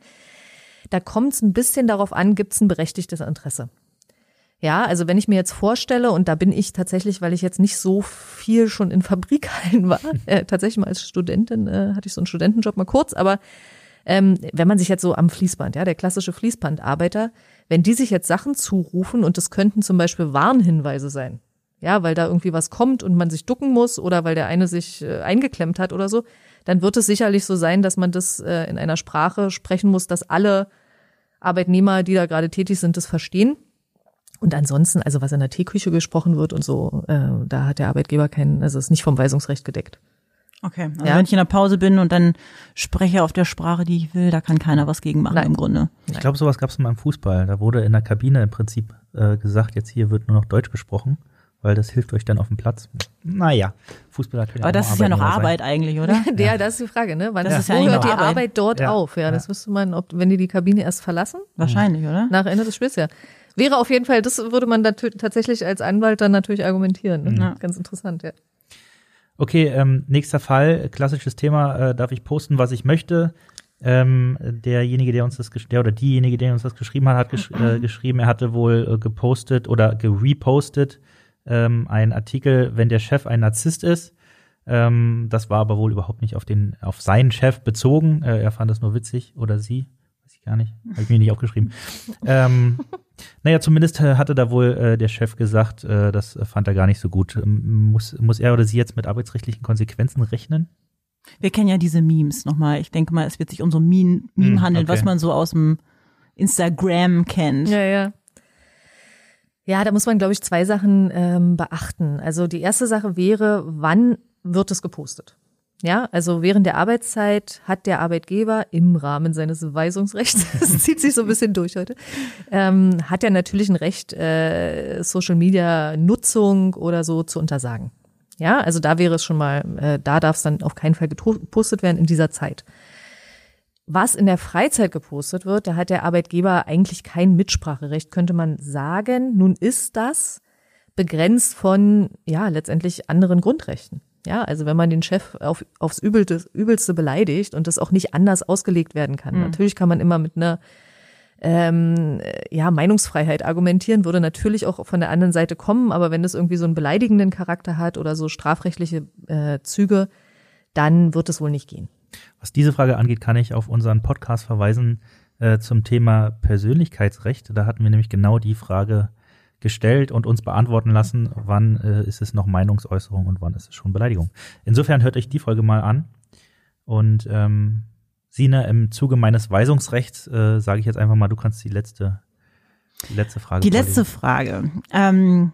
Da kommt es ein bisschen darauf an, gibt es ein berechtigtes Interesse. Ja, also wenn ich mir jetzt vorstelle, und da bin ich tatsächlich, weil ich jetzt nicht so viel schon in Fabrikhallen war, äh, tatsächlich mal als Studentin äh, hatte ich so einen Studentenjob mal kurz, aber ähm, wenn man sich jetzt so am Fließband, ja, der klassische Fließbandarbeiter, wenn die sich jetzt Sachen zurufen und das könnten zum Beispiel Warnhinweise sein, ja, weil da irgendwie was kommt und man sich ducken muss oder weil der eine sich äh, eingeklemmt hat oder so, dann wird es sicherlich so sein, dass man das äh, in einer Sprache sprechen muss, dass alle Arbeitnehmer, die da gerade tätig sind, das verstehen. Und ansonsten, also was in der Teeküche gesprochen wird und so, äh, da hat der Arbeitgeber keinen, also ist nicht vom Weisungsrecht gedeckt. Okay, also Ja. wenn ich in der Pause bin und dann spreche auf der Sprache, die ich will, da kann keiner was gegen machen Nein. im Grunde. Ich glaube, sowas gab es mal im Fußball. Da wurde in der Kabine im Prinzip äh, gesagt, jetzt hier wird nur noch Deutsch gesprochen, weil das hilft euch dann auf dem Platz. Naja, Fußballer können Aber das ist ja noch Arbeit eigentlich, oder? Ja, das ist die Frage, ne? Wann Das ist ja wo eigentlich hört die Arbeit, Arbeit. dort Ja. auf? Ja, das Ja. wüsste man, ob, wenn die die Kabine erst verlassen, Wahrscheinlich, oder? nach Ende des Spiels, ja. Wäre auf jeden Fall, das würde man tatsächlich als Anwalt dann natürlich argumentieren. Ne? Ja. Ganz interessant, ja. Okay, ähm, nächster Fall, klassisches Thema, äh, darf ich posten, was ich möchte. Ähm, derjenige, der uns das, der oder diejenige, der uns das geschrieben hat, hat gesch äh, geschrieben, er hatte wohl äh, gepostet oder gerepostet ähm, einen Artikel, wenn der Chef ein Narzisst ist. Ähm, das war aber wohl überhaupt nicht auf den, auf seinen Chef bezogen. Äh, er fand es nur witzig oder sie, weiß ich gar nicht, habe ich mir nicht aufgeschrieben. ähm, naja, zumindest äh, hatte da wohl äh, der Chef gesagt, äh, das fand er gar nicht so gut. Ähm, Muss, muss er oder sie jetzt mit arbeitsrechtlichen Konsequenzen rechnen? Wir kennen ja diese Memes nochmal. Ich denke mal, es wird sich um so ein Meme, Meme Hm, handeln, was okay. man so aus dem Instagram kennt. Ja, ja. Ja, da muss man, glaube ich, zwei Sachen ähm, beachten. Also die erste Sache wäre, wann wird es gepostet? Ja, also während der Arbeitszeit hat der Arbeitgeber im Rahmen seines Weisungsrechts, das zieht sich so ein bisschen durch heute, ähm, hat er natürlich ein Recht, äh, Social Media Nutzung oder so zu untersagen. Ja, also da wäre es schon mal, äh, da darf es dann auf keinen Fall gepostet werden in dieser Zeit. Was in der Freizeit gepostet wird, da hat der Arbeitgeber eigentlich kein Mitspracherecht, könnte man sagen. Nun ist das begrenzt von, ja, letztendlich anderen Grundrechten. Ja, also wenn man den Chef auf, aufs Übelte, Übelste beleidigt und das auch nicht anders ausgelegt werden kann. Natürlich kann man immer mit einer ähm, ja, Meinungsfreiheit argumentieren, würde natürlich auch von der anderen Seite kommen, aber wenn das irgendwie so einen beleidigenden Charakter hat oder so strafrechtliche äh, Züge, dann wird es wohl nicht gehen. Was diese Frage angeht, kann ich auf unseren Podcast verweisen äh, zum Thema Persönlichkeitsrecht. Da hatten wir nämlich genau die Frage gestellt und uns beantworten lassen, wann äh, ist es noch Meinungsäußerung und wann ist es schon Beleidigung. Insofern hört euch die Folge mal an. Und ähm, Sina, im Zuge meines Weisungsrechts äh, sage ich jetzt einfach mal, du kannst die letzte, die letzte Frage Die letzte vorlesen. Frage. Ähm,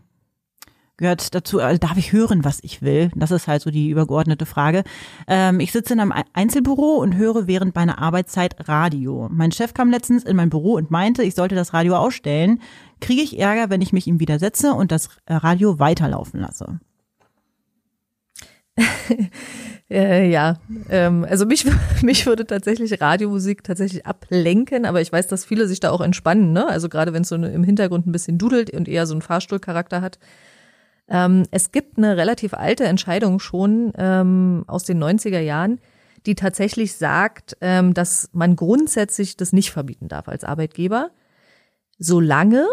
gehört dazu, also darf ich hören, was ich will? Das ist halt so die übergeordnete Frage. Ähm, ich sitze in einem Einzelbüro und höre während meiner Arbeitszeit Radio. Mein Chef kam letztens in mein Büro und meinte, ich sollte das Radio ausstellen. Kriege ich Ärger, wenn ich mich ihm widersetze und das Radio weiterlaufen lasse? Äh, ja, ähm, also mich, mich würde tatsächlich Radiomusik tatsächlich ablenken, aber ich weiß, dass viele sich da auch entspannen, ne? Also gerade wenn es so im Hintergrund ein bisschen dudelt und eher so einen Fahrstuhlcharakter hat. Ähm, es gibt eine relativ alte Entscheidung schon ähm, aus den 90er Jahren, die tatsächlich sagt, ähm, dass man grundsätzlich das nicht verbieten darf als Arbeitgeber, solange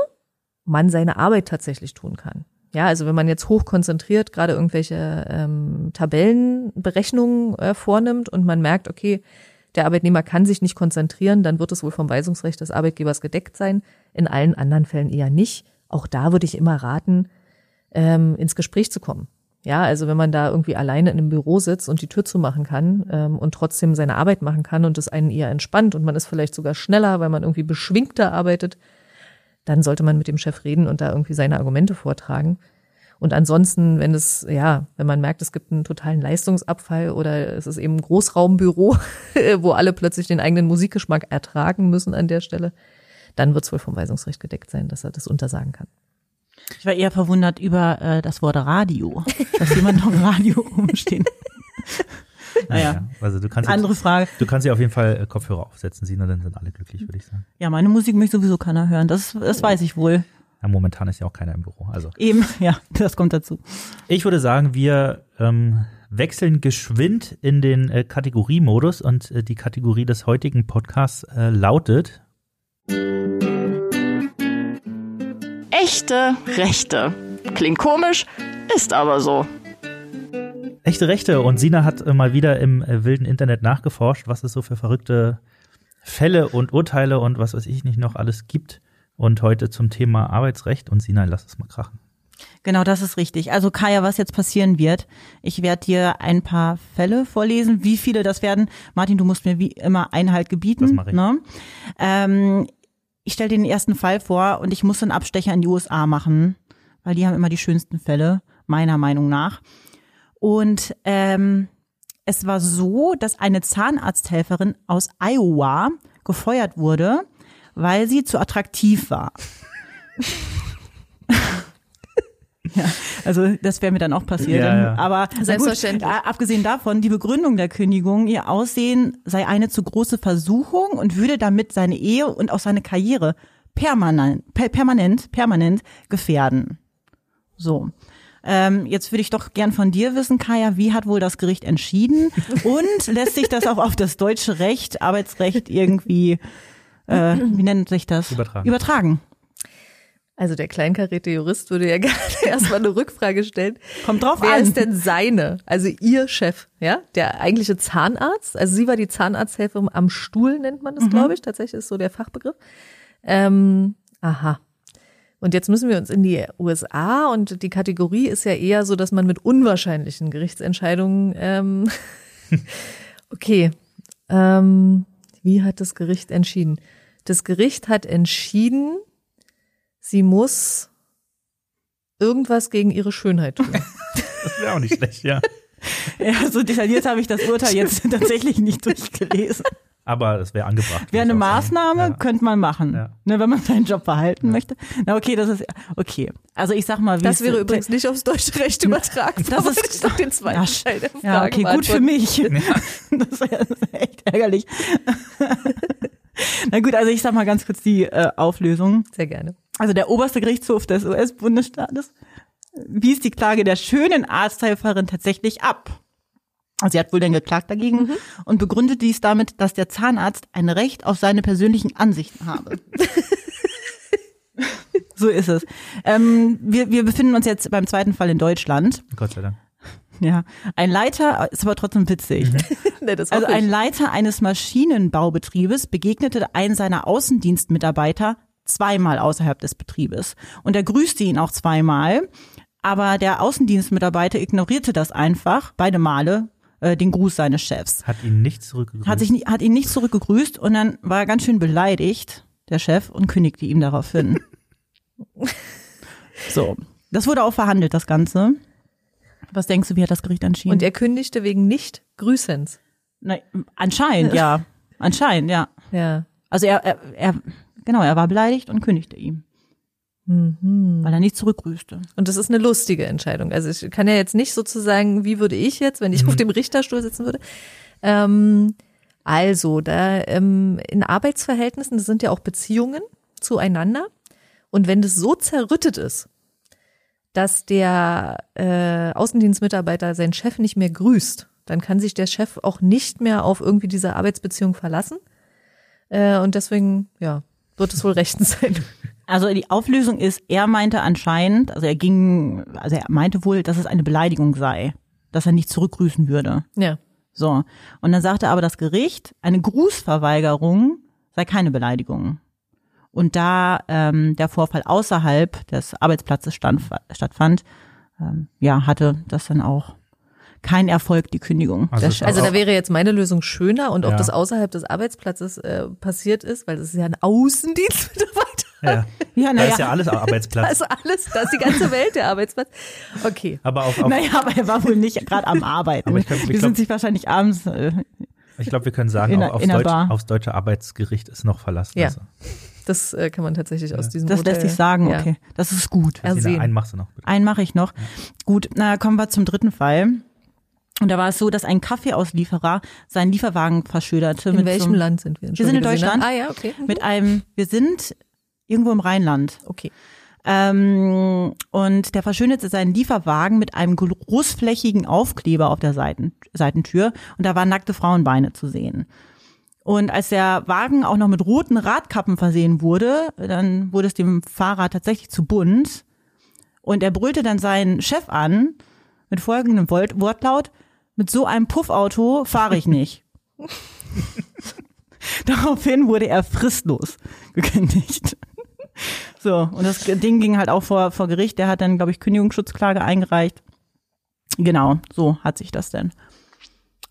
man seine Arbeit tatsächlich tun kann. Ja, also wenn man jetzt hochkonzentriert gerade irgendwelche ähm, Tabellenberechnungen äh, vornimmt und man merkt, okay, der Arbeitnehmer kann sich nicht konzentrieren, dann wird es wohl vom Weisungsrecht des Arbeitgebers gedeckt sein. In allen anderen Fällen eher nicht. Auch da würde ich immer raten, ähm, ins Gespräch zu kommen. Ja, also wenn man da irgendwie alleine in einem Büro sitzt und die Tür zumachen kann ähm, und trotzdem seine Arbeit machen kann und es einen eher entspannt und man ist vielleicht sogar schneller, weil man irgendwie beschwingter arbeitet, dann sollte man mit dem Chef reden und da irgendwie seine Argumente vortragen. Und ansonsten, wenn es, ja, wenn man merkt, es gibt einen totalen Leistungsabfall oder es ist eben ein Großraumbüro, wo alle plötzlich den eigenen Musikgeschmack ertragen müssen an der Stelle, dann wird es wohl vom Weisungsrecht gedeckt sein, dass er das untersagen kann. Ich war eher verwundert über äh, das Wort Radio, dass jemand noch Radio rumstehen. Naja, also du kannst Andere jetzt, Frage. Du kannst ja auf jeden Fall äh, Kopfhörer aufsetzen, Sina, dann sind alle glücklich, würde ich sagen. Ja, meine Musik möchte sowieso keiner hören. Das, das weiß ich wohl. Ja, momentan ist ja auch keiner im Büro. Also Eben, ja, das kommt dazu. ich würde sagen, wir ähm, wechseln geschwind in den äh, Kategoriemodus und äh, die Kategorie des heutigen Podcasts äh, lautet Echte Rechte. Klingt komisch, ist aber so. Echte Rechte. Und Sina hat äh, mal wieder im äh, wilden Internet nachgeforscht, was es so für verrückte Fälle und Urteile und was weiß ich nicht noch alles gibt. Und heute zum Thema Arbeitsrecht. Und Sina, lass es mal krachen. Genau, das ist richtig. Also Kaya, was jetzt passieren wird, ich werde dir ein paar Fälle vorlesen. Wie viele das werden? Martin, du musst mir wie immer Einhalt gebieten. Das mach ich. Ne? Ähm, ich stelle dir den ersten Fall vor und ich muss einen Abstecher in die USA machen, weil die haben immer die schönsten Fälle, meiner Meinung nach. Und ähm, es war so, dass eine Zahnarzthelferin aus Iowa gefeuert wurde, weil sie zu attraktiv war. ja, also das wäre mir dann auch passiert. Ja, ja. Aber na gut, Selbstverständlich. äh, abgesehen davon, die Begründung der Kündigung, ihr Aussehen sei eine zu große Versuchung und würde damit seine Ehe und auch seine Karriere permanent, per, permanent, permanent gefährden. So. Ähm, jetzt würde ich doch gern von dir wissen, Kaya, wie hat wohl das Gericht entschieden? Und lässt sich das auch auf das deutsche Recht, Arbeitsrecht irgendwie, äh, wie nennt sich das? Übertragen. Übertragen. Also der kleinkarierte Jurist würde ja gerne erstmal eine Rückfrage stellen. Kommt drauf Wer an. ist denn seine, also ihr Chef, ja, der eigentliche Zahnarzt? Also sie war die Zahnarzthelferin am Stuhl, nennt man das, Mhm. glaube ich, tatsächlich ist so der Fachbegriff. Ähm, aha. Und jetzt müssen wir uns in die USA und die Kategorie ist ja eher so, dass man mit unwahrscheinlichen Gerichtsentscheidungen, ähm, okay, ähm, wie hat das Gericht entschieden? Das Gericht hat entschieden, sie muss irgendwas gegen ihre Schönheit tun. Das wäre auch nicht schlecht, ja. Ja, so detailliert habe ich das Urteil jetzt tatsächlich nicht durchgelesen. Aber es wäre angebracht. Wäre eine. Maßnahme, Ja. könnte man machen, Ja. ne, wenn man seinen Job behalten möchte. Na okay, das ist okay. Also ich sag mal, wie Das wäre übrigens nicht aufs deutsche Recht übertragen. Das Da ist- doch den zweiten Ja, Teil der Ja, Frage okay, gut für mich. Das ja ist echt ärgerlich. Na gut, also ich sag mal ganz kurz die äh, Auflösung. Sehr gerne. Also der oberste Gerichtshof des US-Bundesstaates wies die Klage der schönen Arzthelferin tatsächlich ab. Also sie hat wohl dann geklagt dagegen und begründet dies damit, dass der Zahnarzt ein Recht auf seine persönlichen Ansichten habe. so ist es. Ähm, wir, wir befinden uns jetzt beim zweiten Fall in Deutschland. Gott sei Dank. Ja, ein Leiter ist aber trotzdem witzig. Nee, das Also ein Leiter eines Maschinenbaubetriebes begegnete einen seiner Außendienstmitarbeiter zweimal außerhalb des Betriebes. Und er grüßte ihn auch zweimal, aber der Außendienstmitarbeiter ignorierte das einfach, beide Male, äh, den Gruß seines Chefs. Hat ihn nicht zurückgegrüßt. Hat, sich, hat ihn nicht zurückgegrüßt und dann war er ganz schön beleidigt, der Chef, und kündigte ihm daraufhin. so. Das wurde auch verhandelt, das Ganze. Was denkst du, wie hat das Gericht entschieden? Und er kündigte wegen nicht Grüßens. Na, anscheinend, ja. Anscheinend, ja. Ja. Also er, er, er, genau, er war beleidigt und kündigte ihm. Weil er nicht zurückgrüßte. Und das ist eine lustige Entscheidung. Also ich kann ja jetzt nicht sozusagen, wie würde ich jetzt, wenn ich auf dem Richterstuhl sitzen würde. Ähm, also, da ähm, in Arbeitsverhältnissen, das sind ja auch Beziehungen zueinander. Und wenn das so zerrüttet ist, dass der äh, Außendienstmitarbeiter seinen Chef nicht mehr grüßt, dann kann sich der Chef auch nicht mehr auf irgendwie diese Arbeitsbeziehung verlassen. Äh, und deswegen, ja, wird es wohl rechtens sein. Also die Auflösung ist, er meinte anscheinend, also er ging, also er meinte wohl, dass es eine Beleidigung sei, dass er nicht zurückgrüßen würde. Ja. So. Und dann sagte aber das Gericht, eine Grußverweigerung sei keine Beleidigung. Und da ähm, der Vorfall außerhalb des Arbeitsplatzes stand, stattfand, ähm, ja, hatte das dann auch kein Erfolg, die Kündigung. Also. Also da wäre jetzt meine Lösung schöner und ob Ja. das außerhalb des Arbeitsplatzes äh, passiert ist, weil das ist ja ein Außendienstmitarbeiter. Ja. ja, Da naja, ist ja alles Arbeitsplatz. Also alles, da ist die ganze Welt der Arbeitsplatz. Okay. aber auf, auf, naja, aber er war wohl nicht gerade am Arbeiten. Aber ich glaub- ich Die glaub- sind sich wahrscheinlich abends äh, ich glaube, wir können sagen, In aufs, in Deutsch, aufs deutsche Arbeitsgericht ist noch verlassen. Ja. Also, Das äh, kann man tatsächlich aus diesem Das Modell, lässt sich sagen, ja. okay. Das ist gut. Ja. Ersehen. einen machst du noch, bitte. Einen mache ich noch. Gut, na kommen wir zum dritten Fall. Und da war es so, dass ein Kaffeeauslieferer seinen Lieferwagen verschöderte. In mit welchem so, Land sind wir? Wir sind in. Deutschland. Ah ja, okay. Mhm. Mit einem, wir sind irgendwo im Rheinland. Okay. Ähm, und der verschönerte seinen Lieferwagen mit einem großflächigen Aufkleber auf der Seiten, Seitentür. Und da waren nackte Frauenbeine zu sehen. Und als der Wagen auch noch mit roten Radkappen versehen wurde, dann wurde es dem Fahrer tatsächlich zu bunt. Und er brüllte dann seinen Chef an mit folgendem Wort- Wortlaut, mit so einem Puffauto fahre ich nicht. Daraufhin wurde er fristlos gekündigt. So, und das Ding ging halt auch vor, vor Gericht. Der hat dann, glaube ich, Kündigungsschutzklage eingereicht. Genau, so hat sich das denn.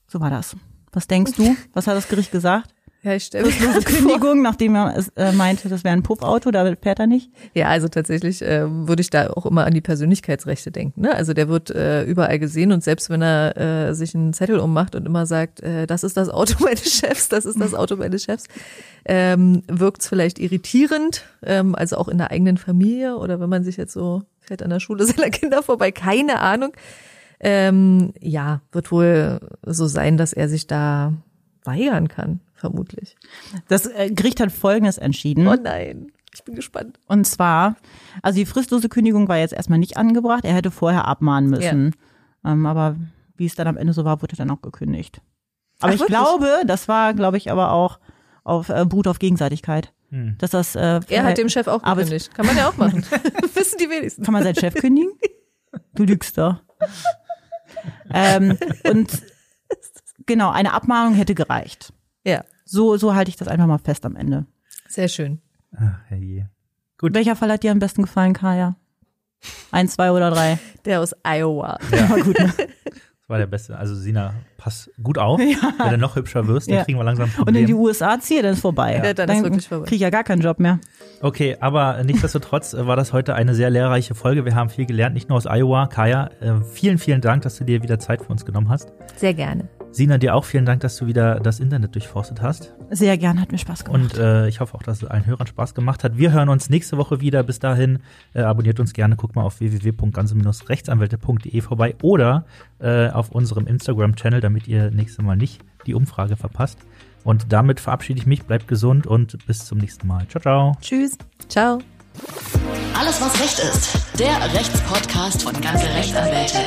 So war das. Was denkst du? Was hat das Gericht gesagt? Ja, ich stelle mir. Kündigung, nachdem er äh, meinte, das wäre ein Puffauto, da fährt er nicht. Ja, also tatsächlich äh, würde ich da auch immer an die Persönlichkeitsrechte denken. Ne? Also der wird äh, überall gesehen und selbst wenn er äh, sich einen Zettel ummacht und immer sagt, äh, das ist das Auto meines Chefs, das ist das Auto meines Chefs, ähm, wirkt es vielleicht irritierend, ähm, also auch in der eigenen Familie oder wenn man sich jetzt so fährt an der Schule seiner Kinder vorbei, keine Ahnung. Ähm, ja, wird wohl so sein, dass er sich da weigern kann, vermutlich. Das äh, Gericht hat Folgendes entschieden. Oh nein, ich bin gespannt. Und zwar, also die fristlose Kündigung war jetzt erstmal nicht angebracht. Er hätte vorher abmahnen müssen. Ähm, aber wie es dann am Ende so war, wurde dann auch gekündigt. Aber Ach, ich wirklich? glaube, das war, glaube ich, aber auch auf äh, beruht auf Gegenseitigkeit. Hm. Dass das äh, Er hat dem Chef auch gekündigt. Kann man ja auch machen. Wissen die wenigsten. Kann man seinen Chef kündigen? Du lügst doch. ähm, und genau, eine Abmahnung hätte gereicht. Ja, So, so halte ich das einfach mal fest am Ende. sehr schön. Ach, herrje. Welcher Fall hat dir am besten gefallen, Kaya? Ein, zwei oder drei? Der aus Iowa. Ja. War gut, ne? Das war der Beste. Also Sina, pass gut auf. Wenn du noch hübscher wirst, dann Ja. kriegen wir langsam ein Und in die. USA ziehe, dann ist vorbei. Ja, dann ist wirklich vorbei. Krieg ich ja gar keinen Job mehr. Okay, aber nichtsdestotrotz äh, war das heute eine sehr lehrreiche Folge. Wir haben viel gelernt, nicht nur aus Iowa. Kaya, äh, vielen, vielen Dank, dass du dir wieder Zeit für uns genommen hast. Sehr gerne. Sina, dir auch vielen Dank, dass du wieder das Internet durchforstet hast. Sehr gern, hat mir Spaß gemacht. Und äh, ich hoffe auch, dass es allen Hörern Spaß gemacht hat. Wir hören uns nächste Woche wieder. Bis dahin äh, abonniert uns gerne. Guckt mal auf www.ganze-rechtsanwälte.de vorbei oder äh, auf unserem Instagram-Channel, damit ihr nächstes Mal nicht die Umfrage verpasst. Und damit verabschiede ich mich. Bleibt gesund und bis zum nächsten Mal. Ciao, ciao. Tschüss. Ciao. Alles, was Recht ist. Der Rechtspodcast von ganze Rechtsanwälte.